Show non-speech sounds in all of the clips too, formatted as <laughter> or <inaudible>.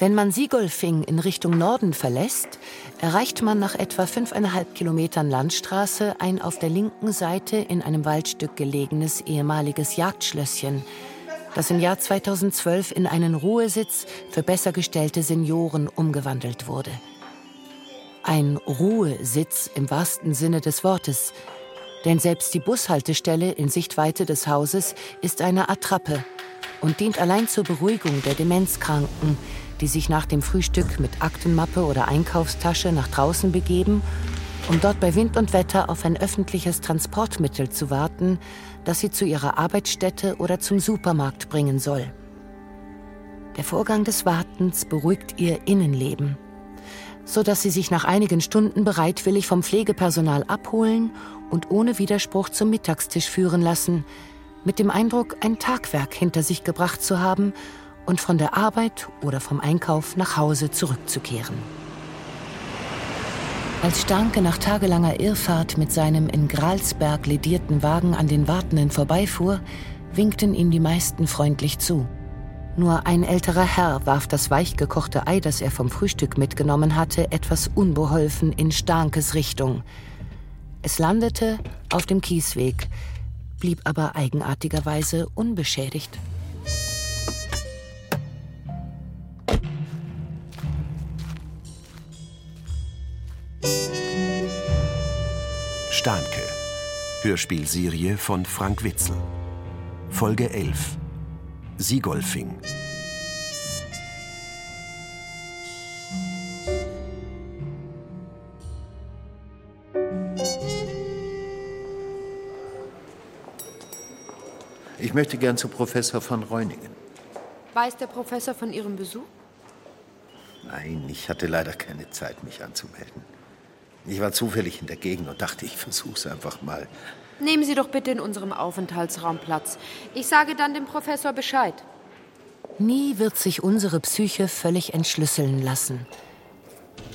Wenn man Sigolfing in Richtung Norden verlässt, erreicht man nach etwa fünfeinhalb Kilometern Landstraße ein auf der linken Seite in einem Waldstück gelegenes ehemaliges Jagdschlösschen, das im Jahr 2012 in einen Ruhesitz für besser gestellte Senioren umgewandelt wurde. Ein Ruhesitz im wahrsten Sinne des Wortes, denn selbst die Bushaltestelle in Sichtweite des Hauses ist eine Attrappe und dient allein zur Beruhigung der Demenzkranken, die sich nach dem Frühstück mit Aktenmappe oder Einkaufstasche nach draußen begeben, um dort bei Wind und Wetter auf ein öffentliches Transportmittel zu warten, das sie zu ihrer Arbeitsstätte oder zum Supermarkt bringen soll. Der Vorgang des Wartens beruhigt ihr Innenleben, so dass sie sich nach einigen Stunden bereitwillig vom Pflegepersonal abholen und ohne Widerspruch zum Mittagstisch führen lassen, mit dem Eindruck, ein Tagwerk hinter sich gebracht zu haben und von der Arbeit oder vom Einkauf nach Hause zurückzukehren. Als Starke nach tagelanger Irrfahrt mit seinem in Gralsberg ledierten Wagen an den Wartenden vorbeifuhr, winkten ihm die meisten freundlich zu. Nur ein älterer Herr warf das weichgekochte Ei, das er vom Frühstück mitgenommen hatte, etwas unbeholfen in Starkes Richtung. Es landete auf dem Kiesweg, blieb aber eigenartigerweise unbeschädigt. Starke. Hörspielserie von Frank Witzel. Folge 11. Siegolfing. Ich möchte gern zu Professor von Reuningen. Weiß der Professor von Ihrem Besuch? Nein, ich hatte leider keine Zeit, mich anzumelden. Ich war zufällig in der Gegend und dachte, ich versuch's einfach mal. Nehmen Sie doch bitte in unserem Aufenthaltsraum Platz. Ich sage dann dem Professor Bescheid. Nie wird sich unsere Psyche völlig entschlüsseln lassen.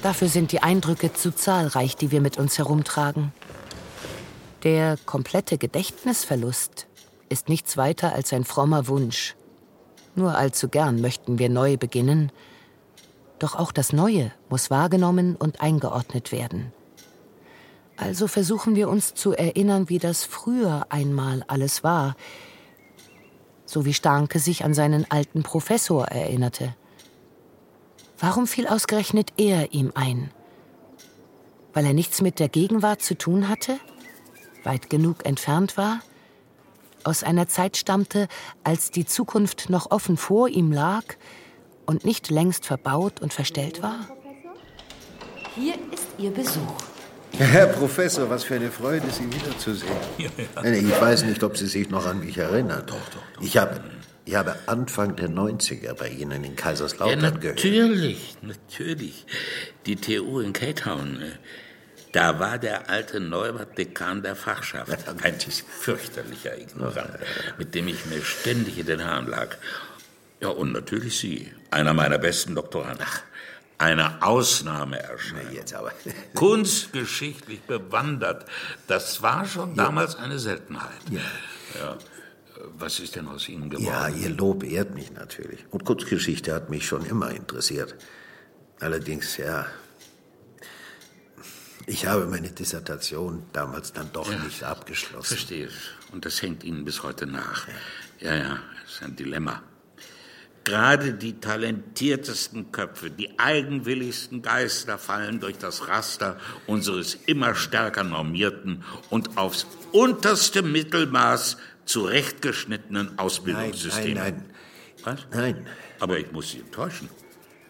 Dafür sind die Eindrücke zu zahlreich, die wir mit uns herumtragen. Der komplette Gedächtnisverlust ist nichts weiter als ein frommer Wunsch. Nur allzu gern möchten wir neu beginnen. Doch auch das Neue muss wahrgenommen und eingeordnet werden. Also versuchen wir uns zu erinnern, wie das früher einmal alles war, so wie Starke sich an seinen alten Professor erinnerte. Warum fiel ausgerechnet er ihm ein? Weil er nichts mit der Gegenwart zu tun hatte? Weit genug entfernt war? Aus einer Zeit stammte, als die Zukunft noch offen vor ihm lag und nicht längst verbaut und verstellt war? Hier ist Ihr Besuch. Herr Professor, was für eine Freude, Sie wiederzusehen. <laughs> Ja, ja. Ich weiß nicht, ob Sie sich noch an mich erinnern. Doch, doch, doch. Ich habe, ich habe Anfang der 90er bei Ihnen in Kaiserslautern ja, natürlich, gehört. Natürlich, natürlich. Die TU in Cape Town. Äh, da war der alte Neubert Dekan der Fachschaft. Ein fürchterlicher Ignorant, mit dem ich mir ständig in den Haaren lag. Ja, und natürlich Sie, einer meiner besten Doktoranden. Ach, eine Ausnahmeerscheinung. Jetzt aber. <laughs> Kunstgeschichtlich bewandert. Das war schon ja. damals eine Seltenheit. Ja. ja. Was ist denn aus Ihnen geworden? Ja, Ihr Lob ehrt mich natürlich. Und Kunstgeschichte hat mich schon immer interessiert. Allerdings, ja. Ich habe meine Dissertation damals dann doch ja, nicht abgeschlossen. Verstehe. Und das hängt Ihnen bis heute nach. Ja, ja, das ist ein Dilemma. Gerade die talentiertesten Köpfe, die eigenwilligsten Geister fallen durch das Raster unseres immer stärker normierten und aufs unterste Mittelmaß zurechtgeschnittenen Ausbildungssystems. Nein, nein, nein. Was? Nein. Aber ich muss Sie enttäuschen.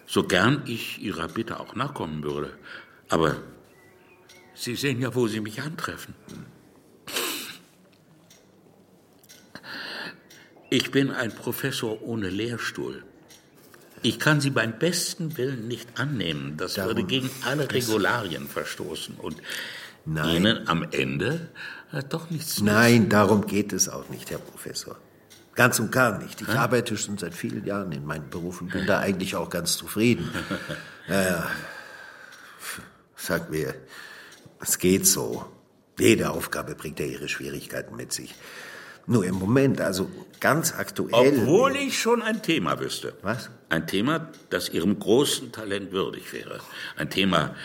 So gern ich Ihrer Bitte auch nachkommen würde. Aber Sie sehen ja, wo Sie mich antreffen. Ich bin ein Professor ohne Lehrstuhl. Ich kann Sie beim besten Willen nicht annehmen. Das Darum würde gegen alle Regularien verstoßen und Nein. Ihnen am Ende äh, doch nichts Nein, nützen. darum geht es auch nicht, Herr Professor. Ganz und gar nicht. Ich Hä? arbeite schon seit vielen Jahren in meinem Beruf und bin da eigentlich auch ganz zufrieden. <laughs> naja, sag mir, es geht so. Jede Aufgabe bringt ja ihre Schwierigkeiten mit sich. Nur im Moment, also ganz aktuell. Obwohl ich schon ein Thema wüsste. Was? Ein Thema, das Ihrem großen Talent würdig wäre. Ein Thema,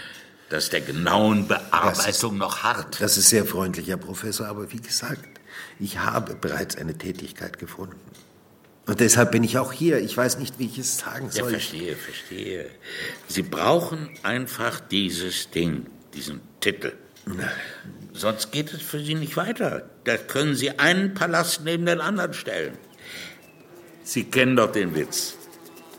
das der genauen Bearbeitung ist, noch hart. Das ist sehr freundlich, Herr Professor, aber wie gesagt, ich habe bereits eine Tätigkeit gefunden. Und deshalb bin ich auch hier. Ich weiß nicht, wie ich es sagen soll. Ja, verstehe, verstehe. Sie brauchen einfach dieses Ding, diesen Titel. Sonst geht es für Sie nicht weiter. Da können Sie einen Palast neben den anderen stellen. Sie kennen doch den Witz.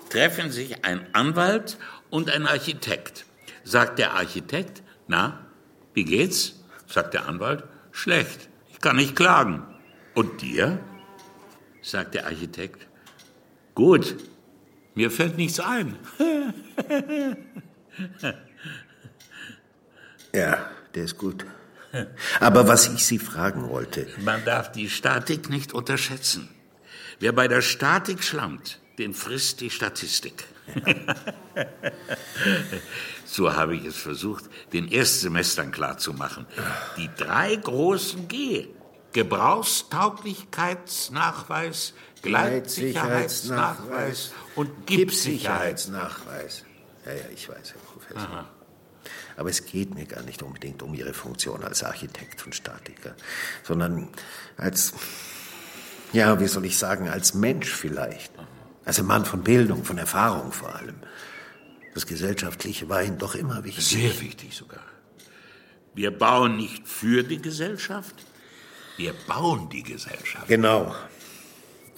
Treffen sich ein Anwalt und ein Architekt. Sagt der Architekt, na, wie geht's? Sagt der Anwalt, schlecht, ich kann nicht klagen. Und dir? Sagt der Architekt, gut, mir fällt nichts ein. <laughs> ja, der ist gut. Aber was ich Sie fragen wollte. Man darf die Statik nicht unterschätzen. Wer bei der Statik schlammt, den frisst die Statistik. <laughs> so habe ich es versucht, den Erstsemestern klarzumachen. Die drei großen G. Gebrauchstauglichkeitsnachweis, Gleitsicherheitsnachweis und Gipssicherheitsnachweis. Ja, ja, ich weiß, Herr Professor. Aha. Aber es geht mir gar nicht unbedingt um Ihre Funktion als Architekt und Statiker, sondern als, ja, wie soll ich sagen, als Mensch vielleicht. Als ein Mann von Bildung, von Erfahrung vor allem. Das Gesellschaftliche war Ihnen doch immer wichtig. Sehr wichtig sogar. Wir bauen nicht für die Gesellschaft, wir bauen die Gesellschaft. Genau.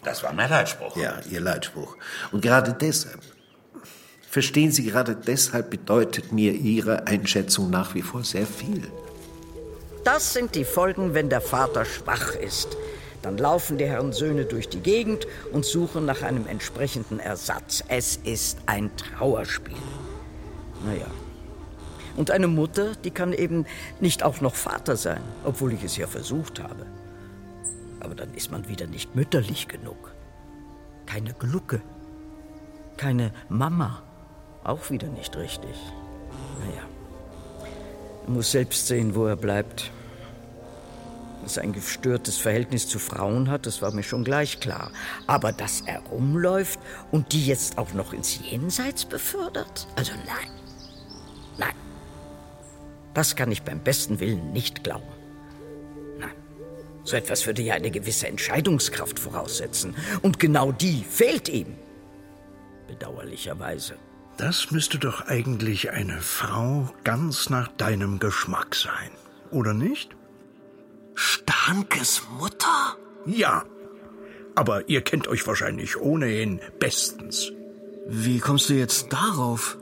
Das war mein Leitspruch. Ja, Ihr Leitspruch. Und gerade deshalb Verstehen Sie, gerade deshalb bedeutet mir Ihre Einschätzung nach wie vor sehr viel. Das sind die Folgen, wenn der Vater schwach ist. Dann laufen die Herren Söhne durch die Gegend und suchen nach einem entsprechenden Ersatz. Es ist ein Trauerspiel. Naja. Und eine Mutter, die kann eben nicht auch noch Vater sein, obwohl ich es ja versucht habe. Aber dann ist man wieder nicht mütterlich genug. Keine Glucke. Keine Mama. Auch wieder nicht richtig. Naja. Er muss selbst sehen, wo er bleibt. Dass er ein gestörtes Verhältnis zu Frauen hat, das war mir schon gleich klar. Aber dass er rumläuft und die jetzt auch noch ins Jenseits befördert? Also nein. Nein. Das kann ich beim besten Willen nicht glauben. Nein. So etwas würde ja eine gewisse Entscheidungskraft voraussetzen. Und genau die fehlt ihm. Bedauerlicherweise. Das müsste doch eigentlich eine Frau ganz nach deinem Geschmack sein, oder nicht? Stankes Mutter? Ja. Aber ihr kennt euch wahrscheinlich ohnehin bestens. Wie kommst du jetzt darauf?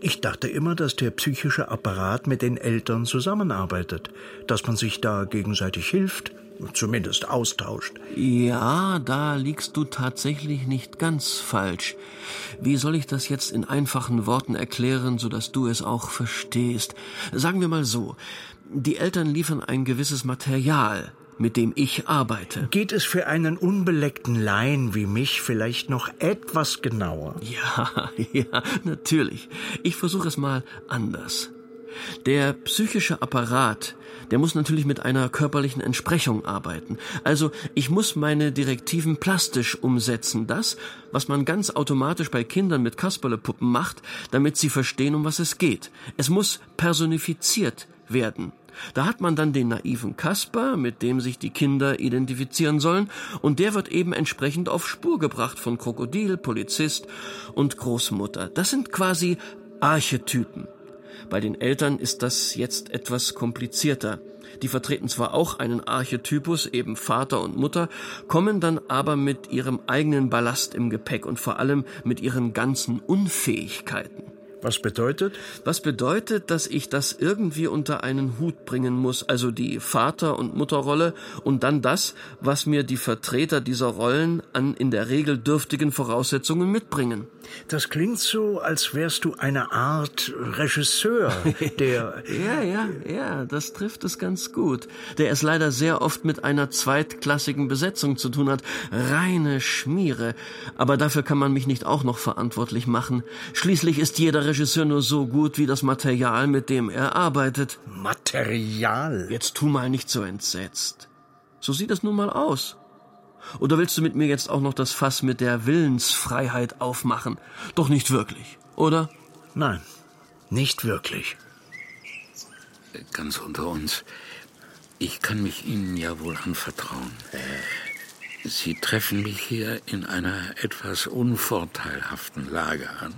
Ich dachte immer, dass der psychische Apparat mit den Eltern zusammenarbeitet, dass man sich da gegenseitig hilft zumindest austauscht. Ja, da liegst du tatsächlich nicht ganz falsch. Wie soll ich das jetzt in einfachen Worten erklären, sodass du es auch verstehst? Sagen wir mal so, die Eltern liefern ein gewisses Material, mit dem ich arbeite. Geht es für einen unbeleckten Laien wie mich vielleicht noch etwas genauer? Ja, <laughs> ja, natürlich. Ich versuche es mal anders. Der psychische Apparat der muss natürlich mit einer körperlichen Entsprechung arbeiten. Also ich muss meine Direktiven plastisch umsetzen, das, was man ganz automatisch bei Kindern mit Kasperlepuppen macht, damit sie verstehen, um was es geht. Es muss personifiziert werden. Da hat man dann den naiven Kasper, mit dem sich die Kinder identifizieren sollen, und der wird eben entsprechend auf Spur gebracht von Krokodil, Polizist und Großmutter. Das sind quasi Archetypen. Bei den Eltern ist das jetzt etwas komplizierter. Die vertreten zwar auch einen Archetypus, eben Vater und Mutter, kommen dann aber mit ihrem eigenen Ballast im Gepäck und vor allem mit ihren ganzen Unfähigkeiten. Was bedeutet? Was bedeutet, dass ich das irgendwie unter einen Hut bringen muss, also die Vater- und Mutterrolle und dann das, was mir die Vertreter dieser Rollen an in der Regel dürftigen Voraussetzungen mitbringen. Das klingt so, als wärst du eine Art Regisseur, <laughs> der. ja, ja, ja, das trifft es ganz gut. Der es leider sehr oft mit einer zweitklassigen Besetzung zu tun hat. Reine Schmiere. Aber dafür kann man mich nicht auch noch verantwortlich machen. Schließlich ist jeder Regisseur nur so gut wie das Material, mit dem er arbeitet. Material? Jetzt tu mal nicht so entsetzt. So sieht es nun mal aus. Oder willst du mit mir jetzt auch noch das Fass mit der Willensfreiheit aufmachen? Doch nicht wirklich, oder? Nein, nicht wirklich. Ganz unter uns. Ich kann mich Ihnen ja wohl anvertrauen. Sie treffen mich hier in einer etwas unvorteilhaften Lage an.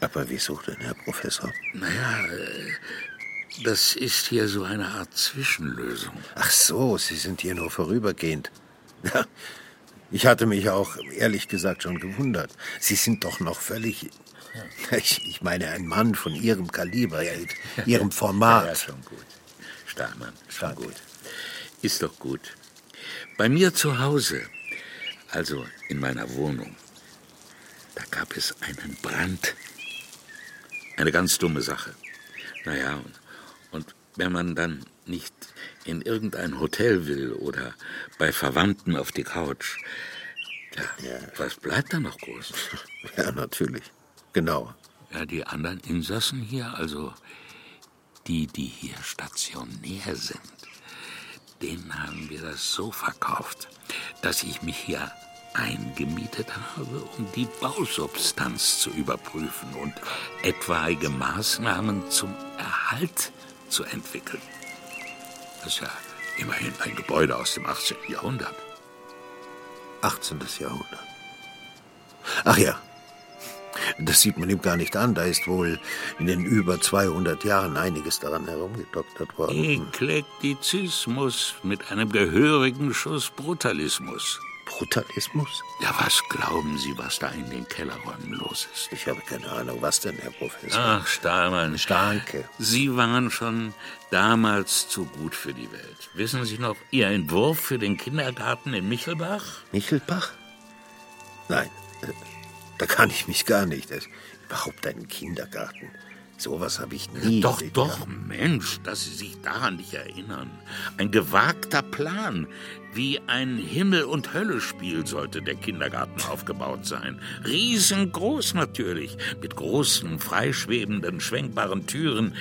Aber wieso denn, Herr Professor? Naja, das ist hier so eine Art Zwischenlösung. Ach so, Sie sind hier nur vorübergehend. Ja, <laughs> ich hatte mich auch ehrlich gesagt schon gewundert. Sie sind doch noch völlig. <laughs> Ich, ich meine, ein Mann von Ihrem Kaliber, Ihrem Format. Ja, schon gut. Stahlmann, schon gut. Ist doch gut. Bei mir zu Hause, also in meiner Wohnung, da gab es einen Brand. Eine ganz dumme Sache. Naja, und wenn man dann nicht in irgendein Hotel will oder bei Verwandten auf die Couch, ja, ja. was bleibt da noch groß? <laughs> Ja, natürlich. Genau. Ja, die anderen Insassen hier, also die, die hier stationär sind, denen haben wir das so verkauft, dass ich mich hier eingemietet habe, um die Bausubstanz zu überprüfen und etwaige Maßnahmen zum Erhalt zu entwickeln. Das ist ja immerhin ein Gebäude aus dem 18. Jahrhundert. 18. Jahrhundert. Ach ja, das sieht man ihm gar nicht an. Da ist wohl in den über 200 Jahren einiges daran herumgedoktert worden. Eklektizismus mit einem gehörigen Schuss Brutalismus. Brutalismus? Ja, was glauben Sie, was da in den Kellerräumen los ist? Ich habe keine Ahnung. Was denn, Herr Professor? Ach, Stahlmann. Danke. Sie waren schon damals zu gut für die Welt. Wissen Sie noch Ihr Entwurf für den Kindergarten in Michelbach? Michelbach? Nein, da kann ich mich gar nicht. Das, überhaupt einen Kindergarten. Sowas habe ich nie. Doch, doch, Mensch, dass Sie sich daran nicht erinnern. Ein gewagter Plan. Wie ein Himmel- und Hölle-Spiel sollte der Kindergarten aufgebaut sein. Riesengroß natürlich, mit großen, freischwebenden, schwenkbaren Türen,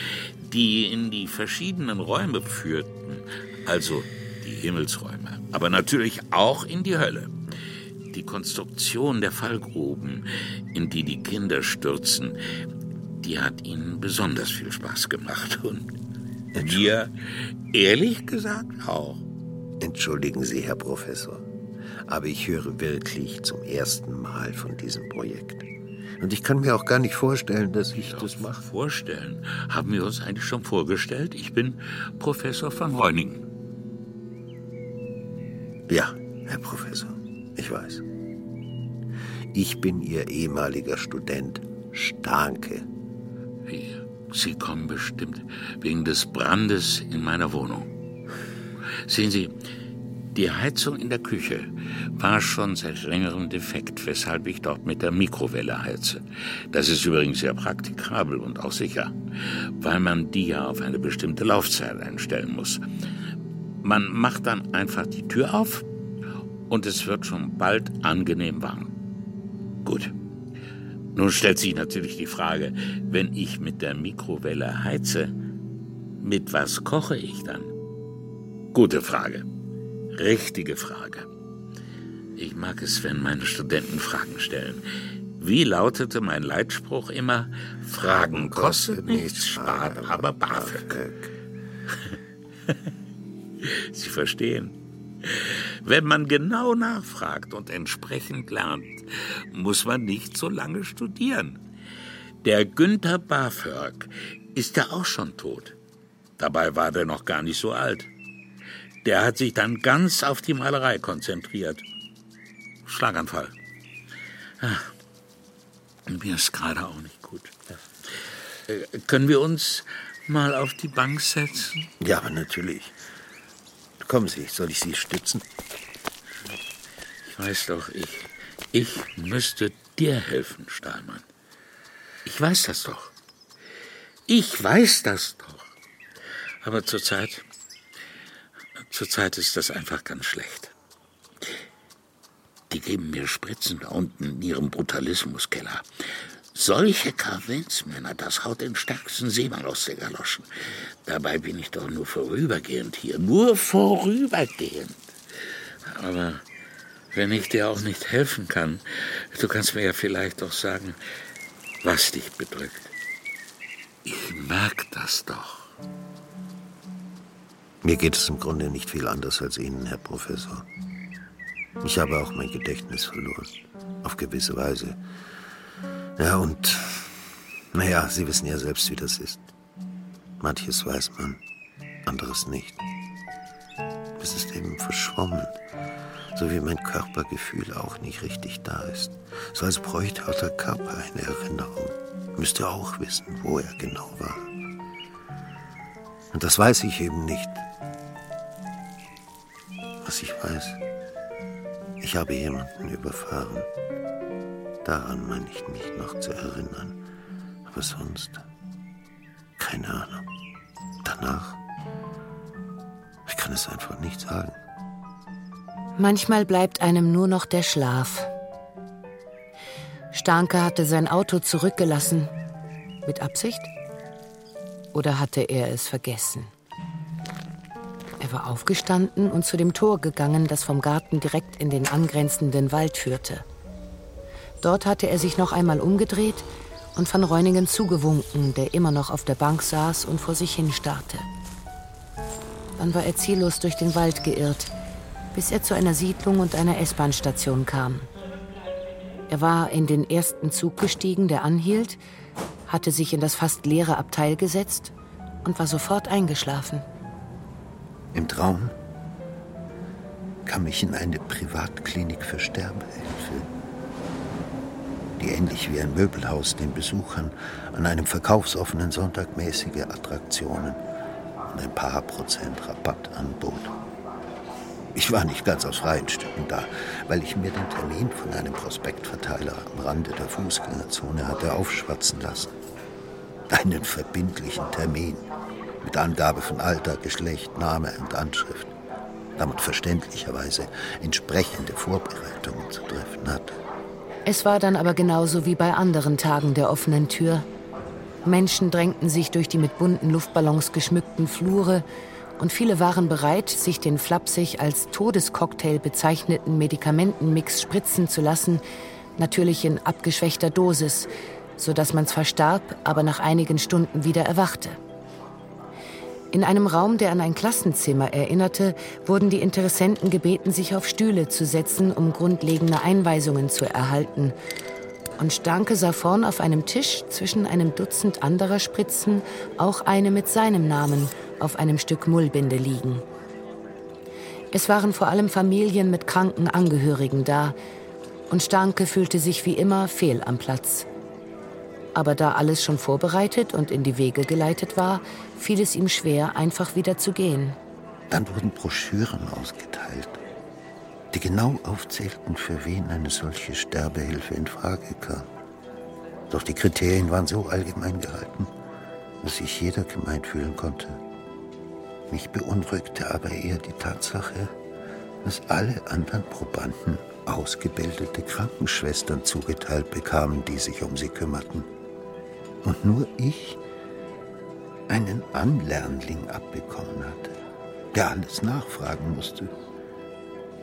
die in die verschiedenen Räume führten. Also die Himmelsräume, aber natürlich auch in die Hölle. Die Konstruktion der Fallgruben, in die die Kinder stürzen, die hat ihnen besonders viel Spaß gemacht. Und mir, ehrlich gesagt, auch. Entschuldigen Sie, Herr Professor, aber ich höre wirklich zum ersten Mal von diesem Projekt. Und ich kann mir auch gar nicht vorstellen, dass ich ja, das mache. Vorstellen? Haben wir uns eigentlich schon vorgestellt? Ich bin Professor von Reuningen. Ja, Herr Professor, ich weiß. Ich bin Ihr ehemaliger Student Starke. Sie kommen bestimmt wegen des Brandes in meiner Wohnung. Sehen Sie, die Heizung in der Küche war schon seit längerem defekt, weshalb ich dort mit der Mikrowelle heize. Das ist übrigens sehr praktikabel und auch sicher, weil man die ja auf eine bestimmte Laufzeit einstellen muss. Man macht dann einfach die Tür auf und es wird schon bald angenehm warm. Gut. Nun stellt sich natürlich die Frage, wenn ich mit der Mikrowelle heize, mit was koche ich dann? Gute Frage. Richtige Frage. Ich mag es, wenn meine Studenten Fragen stellen. Wie lautete mein Leitspruch immer? Fragen kostet nichts, spart aber BAföG. <laughs> Sie verstehen. Wenn man genau nachfragt und entsprechend lernt, muss man nicht so lange studieren. Der Günther BAföG ist ja auch schon tot. Dabei war der noch gar nicht so alt. Der hat sich dann ganz auf die Malerei konzentriert. Schlaganfall. Ja. Mir ist gerade auch nicht gut. Äh, können wir uns mal auf die Bank setzen? Ja, aber natürlich. Kommen Sie, soll ich Sie stützen? Ich weiß doch, ich, ich müsste dir helfen, Stahlmann. Ich weiß das doch. Ich weiß das doch. Aber zurzeit, zurzeit ist das einfach ganz schlecht. Die geben mir Spritzen da unten in ihrem Brutalismuskeller. Solche Kavenzmänner, das haut den stärksten Seemann aus der Galoschen. Dabei bin ich doch nur vorübergehend hier, nur vorübergehend. Aber wenn ich dir auch nicht helfen kann, du kannst mir ja vielleicht doch sagen, was dich bedrückt. Ich merke das doch. Mir geht es im Grunde nicht viel anders als Ihnen, Herr Professor. Ich habe auch mein Gedächtnis verloren. Auf gewisse Weise. Ja, und naja, Sie wissen ja selbst, wie das ist. Manches weiß man, anderes nicht. Es ist eben verschwommen, so wie mein Körpergefühl auch nicht richtig da ist. So als bräuchte auch der Körper eine Erinnerung, müsste auch wissen, wo er genau war. Und das weiß ich eben nicht. Was ich weiß, ich habe jemanden überfahren. Daran meine ich mich noch zu erinnern. Aber sonst, keine Ahnung. Danach, ich kann es einfach nicht sagen. Manchmal bleibt einem nur noch der Schlaf. Starke hatte sein Auto zurückgelassen. Mit Absicht? Oder hatte er es vergessen? Er war aufgestanden und zu dem Tor gegangen, das vom Garten direkt in den angrenzenden Wald führte. Dort hatte er sich noch einmal umgedreht und van Reuningen zugewunken, der immer noch auf der Bank saß und vor sich hin starrte. Dann war er ziellos durch den Wald geirrt, bis er zu einer Siedlung und einer S-Bahn-Station kam. Er war in den ersten Zug gestiegen, der anhielt, hatte sich in das fast leere Abteil gesetzt und war sofort eingeschlafen. Im Traum kam ich in eine Privatklinik für Sterbehilfe, die ähnlich wie ein Möbelhaus den Besuchern an einem verkaufsoffenen Sonntag mäßige Attraktionen und ein paar Prozent Rabatt anbot. Ich war nicht ganz aus freien Stücken da, weil ich mir den Termin von einem Prospektverteiler am Rande der Fußgängerzone hatte aufschwatzen lassen. Einen verbindlichen Termin mit Angabe von Alter, Geschlecht, Name und Anschrift, damit verständlicherweise entsprechende Vorbereitungen zu treffen hatte. Es war dann aber genauso wie bei anderen Tagen der offenen Tür. Menschen drängten sich durch die mit bunten Luftballons geschmückten Flure und viele waren bereit, sich den flapsig als Todescocktail bezeichneten Medikamentenmix spritzen zu lassen, natürlich in abgeschwächter Dosis, sodass man zwar starb, aber nach einigen Stunden wieder erwachte. In einem Raum, der an ein Klassenzimmer erinnerte, wurden die Interessenten gebeten, sich auf Stühle zu setzen, um grundlegende Einweisungen zu erhalten. Und Stanke sah vorn auf einem Tisch zwischen einem Dutzend anderer Spritzen auch eine mit seinem Namen auf einem Stück Mullbinde liegen. Es waren vor allem Familien mit kranken Angehörigen da, und Stanke fühlte sich wie immer fehl am Platz. Aber da alles schon vorbereitet und in die Wege geleitet war, fiel es ihm schwer, einfach wieder zu gehen. Dann wurden Broschüren ausgeteilt, die genau aufzählten, für wen eine solche Sterbehilfe in Frage kam. Doch die Kriterien waren so allgemein gehalten, dass sich jeder gemeint fühlen konnte. Mich beunruhigte aber eher die Tatsache, dass alle anderen Probanden ausgebildete Krankenschwestern zugeteilt bekamen, die sich um sie kümmerten. Und nur ich einen Anlernling abbekommen hatte, der alles nachfragen musste,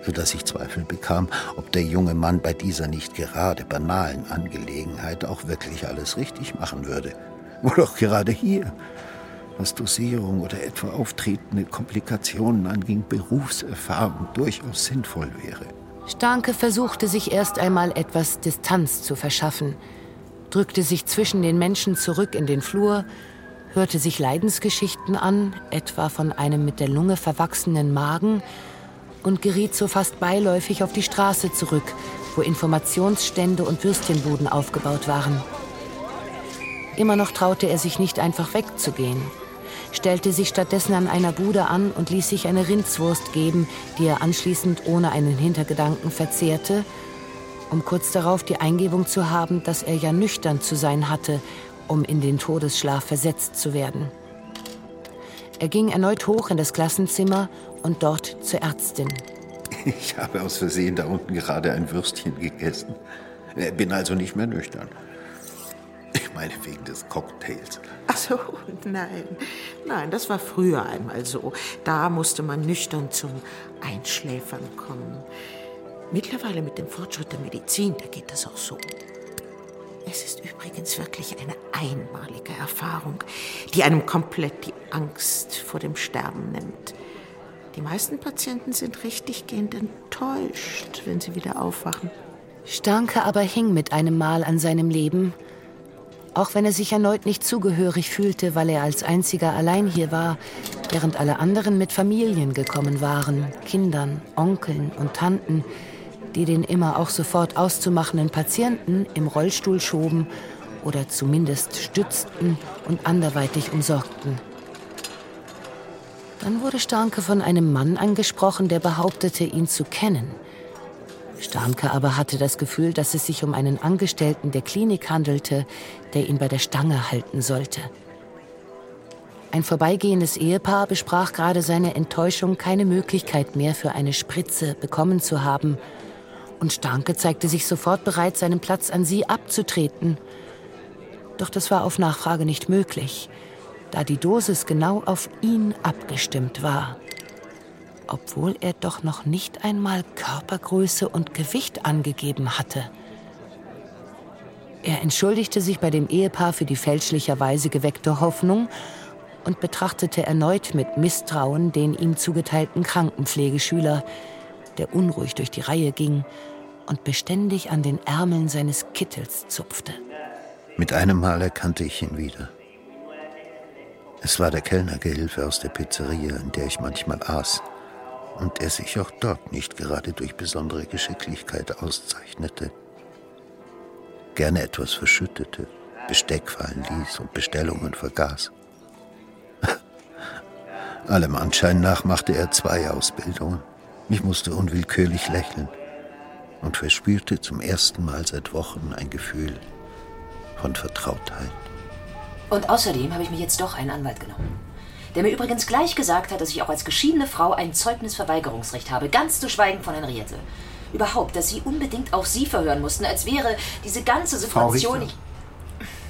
sodass ich Zweifel bekam, ob der junge Mann bei dieser nicht gerade banalen Angelegenheit auch wirklich alles richtig machen würde. Oder auch gerade hier, was Dosierung oder etwa auftretende Komplikationen anging, Berufserfahrung durchaus sinnvoll wäre. Starke versuchte sich erst einmal etwas Distanz zu verschaffen, drückte sich zwischen den Menschen zurück in den Flur, hörte sich Leidensgeschichten an, etwa von einem mit der Lunge verwachsenen Magen, und geriet so fast beiläufig auf die Straße zurück, wo Informationsstände und Würstchenbuden aufgebaut waren. Immer noch traute er sich nicht einfach wegzugehen, stellte sich stattdessen an einer Bude an und ließ sich eine Rindswurst geben, die er anschließend ohne einen Hintergedanken verzehrte, um kurz darauf die Eingebung zu haben, dass er ja nüchtern zu sein hatte, um in den Todesschlaf versetzt zu werden. Er ging erneut hoch in das Klassenzimmer und dort zur Ärztin. Ich habe aus Versehen da unten gerade ein Würstchen gegessen. Bin also nicht mehr nüchtern. meinetwegen des Cocktails. Ach so, nein. Nein, das war früher einmal so. Da musste man nüchtern zum Einschläfern kommen. Mittlerweile mit dem Fortschritt der Medizin, da geht das auch so. Es ist übrigens wirklich eine einmalige Erfahrung, die einem komplett die Angst vor dem Sterben nimmt. Die meisten Patienten sind richtiggehend enttäuscht, wenn sie wieder aufwachen. Stanke aber hing mit einem Mal an seinem Leben. Auch wenn er sich erneut nicht zugehörig fühlte, weil er als einziger allein hier war, während alle anderen mit Familien gekommen waren, Kindern, Onkeln und Tanten, die den immer auch sofort auszumachenden Patienten im Rollstuhl schoben oder zumindest stützten und anderweitig umsorgten. Dann wurde Starnke von einem Mann angesprochen, der behauptete, ihn zu kennen. Starnke aber hatte das Gefühl, dass es sich um einen Angestellten der Klinik handelte, der ihn bei der Stange halten sollte. Ein vorbeigehendes Ehepaar besprach gerade seine Enttäuschung, keine Möglichkeit mehr für eine Spritze bekommen zu haben – und Starke zeigte sich sofort bereit, seinen Platz an sie abzutreten. Doch das war auf Nachfrage nicht möglich, da die Dosis genau auf ihn abgestimmt war. Obwohl er doch noch nicht einmal Körpergröße und Gewicht angegeben hatte. Er entschuldigte sich bei dem Ehepaar für die fälschlicherweise geweckte Hoffnung und betrachtete erneut mit Misstrauen den ihm zugeteilten Krankenpflegeschüler, der unruhig durch die Reihe ging und beständig an den Ärmeln seines Kittels zupfte. Mit einem Mal erkannte ich ihn wieder. Es war der Kellnergehilfe aus der Pizzeria, in der ich manchmal aß und der sich auch dort nicht gerade durch besondere Geschicklichkeit auszeichnete. Gerne etwas verschüttete, Besteck fallen ließ und Bestellungen vergaß. <laughs> Allem Anschein nach machte er zwei Ausbildungen. Ich musste unwillkürlich lächeln und verspürte zum ersten Mal seit Wochen ein Gefühl von Vertrautheit. Und außerdem habe ich mir jetzt doch einen Anwalt genommen, der mir übrigens gleich gesagt hat, dass ich auch als geschiedene Frau ein Zeugnisverweigerungsrecht habe, ganz zu schweigen von Henriette. Überhaupt, dass sie unbedingt auch sie verhören mussten, als wäre diese ganze Situation... Frau Richter,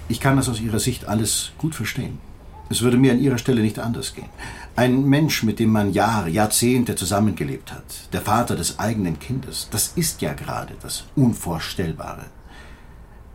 ich kann das aus Ihrer Sicht alles gut verstehen. Es würde mir an Ihrer Stelle nicht anders gehen. Ein Mensch, mit dem man Jahre, Jahrzehnte zusammengelebt hat, der Vater des eigenen Kindes, das ist ja gerade das Unvorstellbare.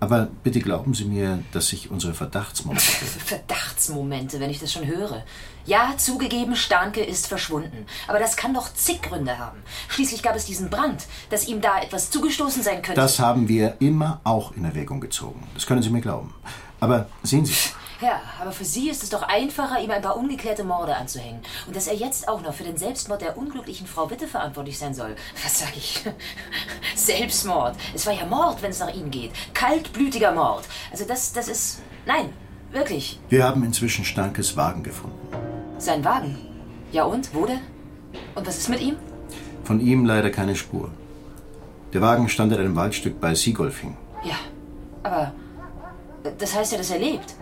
Aber bitte glauben Sie mir, dass sich unsere Verdachtsmomente. <laughs> Verdachtsmomente, wenn ich das schon höre. Ja, zugegeben, Starnke ist verschwunden. Aber das kann doch zig Gründe haben. Schließlich gab es diesen Brand, dass ihm da etwas zugestoßen sein könnte. Das haben wir immer auch in Erwägung gezogen. Das können Sie mir glauben. Aber sehen Sie, ja, aber für Sie ist es doch einfacher, ihm ein paar ungeklärte Morde anzuhängen. Und dass er jetzt auch noch für den Selbstmord der unglücklichen Frau Witte verantwortlich sein soll. <laughs> Was sag ich? <laughs> Selbstmord. Es war ja Mord, wenn es nach ihm geht. Kaltblütiger Mord. Also das, das ist... Nein, wirklich. Wir haben inzwischen Stankes Wagen gefunden. Sein Wagen? Ja und? Wo denn? Und was ist mit ihm? Von ihm leider keine Spur. Der Wagen stand in einem Waldstück bei Seagolfing. Ja, aber das heißt ja, dass er lebt.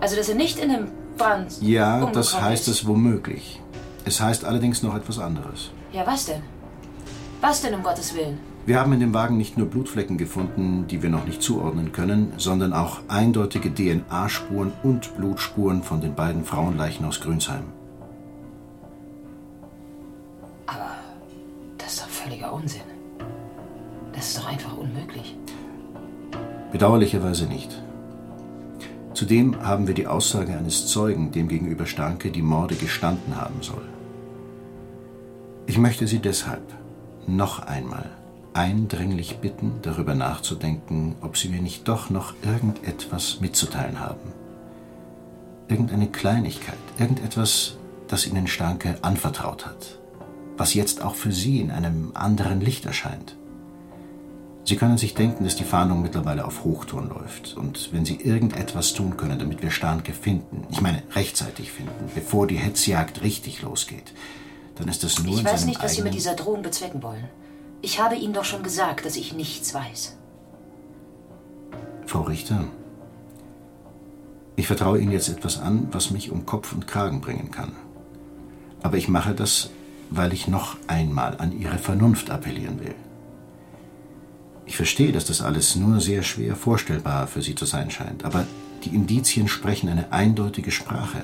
Also, dass er nicht in dem Brand. Ja, das heißt ist. es womöglich. Es heißt allerdings noch etwas anderes. Ja, was denn? Was denn, um Gottes Willen? Wir haben in dem Wagen nicht nur Blutflecken gefunden, die wir noch nicht zuordnen können, sondern auch eindeutige DNA-Spuren und Blutspuren von den beiden Frauenleichen aus Grünsheim. Aber das ist doch völliger Unsinn. Das ist doch einfach unmöglich. Bedauerlicherweise nicht. Zudem haben wir die Aussage eines Zeugen, dem gegenüber Starke die Morde gestanden haben soll. Ich möchte Sie deshalb noch einmal eindringlich bitten, darüber nachzudenken, ob Sie mir nicht doch noch irgendetwas mitzuteilen haben. Irgendeine Kleinigkeit, irgendetwas, das Ihnen Starke anvertraut hat, was jetzt auch für Sie in einem anderen Licht erscheint. Sie können sich denken, dass die Fahndung mittlerweile auf Hochtouren läuft. Und wenn Sie irgendetwas tun können, damit wir Starnke finden, ich meine rechtzeitig finden, bevor die Hetzjagd richtig losgeht, dann ist das nur Ich weiß nicht, was Sie mit dieser Drohung bezwecken wollen. Ich habe Ihnen doch schon gesagt, dass ich nichts weiß. Frau Richter, ich vertraue Ihnen jetzt etwas an, was mich um Kopf und Kragen bringen kann. Aber ich mache das, weil ich noch einmal an Ihre Vernunft appellieren will. Ich verstehe, dass das alles nur sehr schwer vorstellbar für Sie zu sein scheint, aber Die Indizien sprechen eine eindeutige Sprache.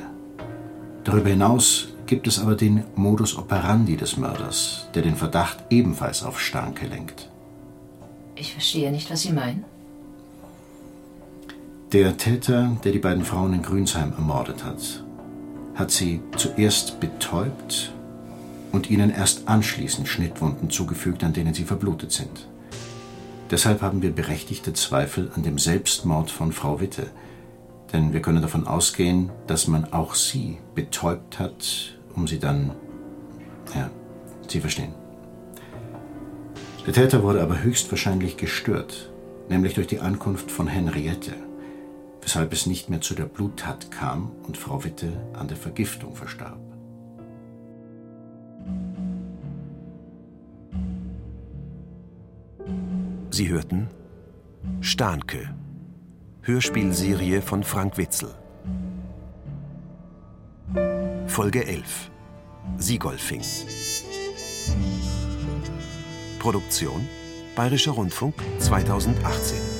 Darüber hinaus gibt es aber den Modus operandi des Mörders, der den Verdacht ebenfalls auf Starke lenkt. Ich verstehe nicht, was Sie meinen. Der Täter, der die beiden Frauen in Grünsheim ermordet hat, hat sie zuerst betäubt und ihnen erst anschließend Schnittwunden zugefügt, an denen sie verblutet sind. Deshalb haben wir berechtigte Zweifel an dem Selbstmord von Frau Witte, denn wir können davon ausgehen, dass man auch sie betäubt hat, um sie dann. Ja, Sie verstehen. Der Täter wurde aber höchstwahrscheinlich gestört, nämlich durch die Ankunft von Henriette, weshalb es nicht mehr zu der Bluttat kam und Frau Witte an der Vergiftung verstarb. Sie hörten Stahnke, Hörspielserie von Frank Witzel. Folge 11 Siegolfing. Produktion Bayerischer Rundfunk 2018.